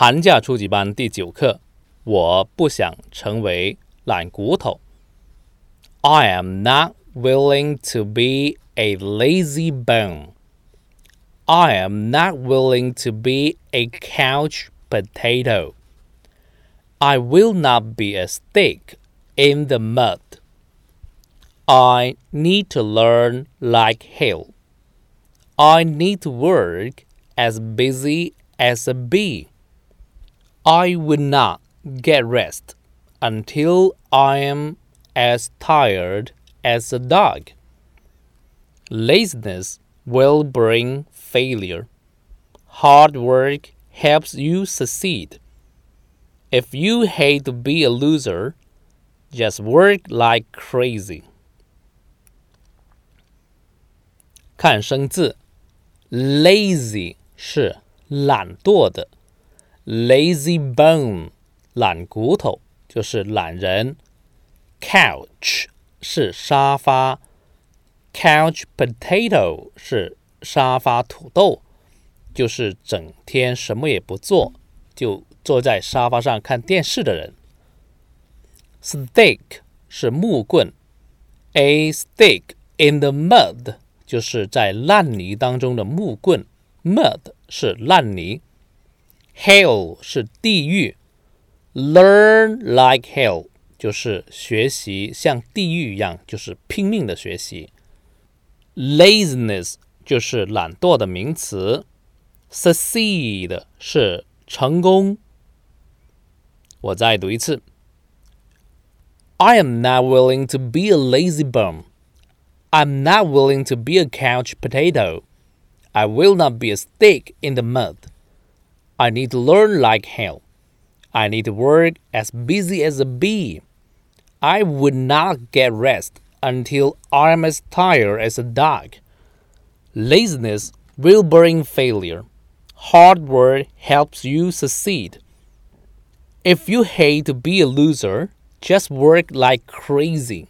寒假初级班第九课，我不想成为懒骨头。I am not willing to be a lazy bone. I am not willing to be a couch potato. I will not be a stick in the mud. I need to learn like hell. I need to work as busy as a bee. I will not get rest until I am as tired as a dog. Laziness will bring failure. Hard work helps you succeed. If you hate to be a loser, just work like crazy. 看生字，lazy 是懒惰的 ，lazy bone 懒骨头就是懒人，couch 是沙发，couch potato 是沙发土豆，就是整天什么也不做，就坐在沙发上看电视的人。stick 是木棍，a stick in the mud 就是在烂泥当中的木棍，mud 是烂泥。，hell 是地狱，learn like hell 就是学习像地狱一样，就是拼命的学习，laziness 就是懒惰的名词，succeed 是成功。我再读一次，I am not willing to be a lazy bum。I'm not willing to be a couch potato. I will not be a stick in the mud. I need to learn like hell. I need to work as busy as a bee. I would not get rest until I'm as tired as a dog. Laziness will bring failure. Hard work helps you succeed. If you hate to be a loser, just work like crazy.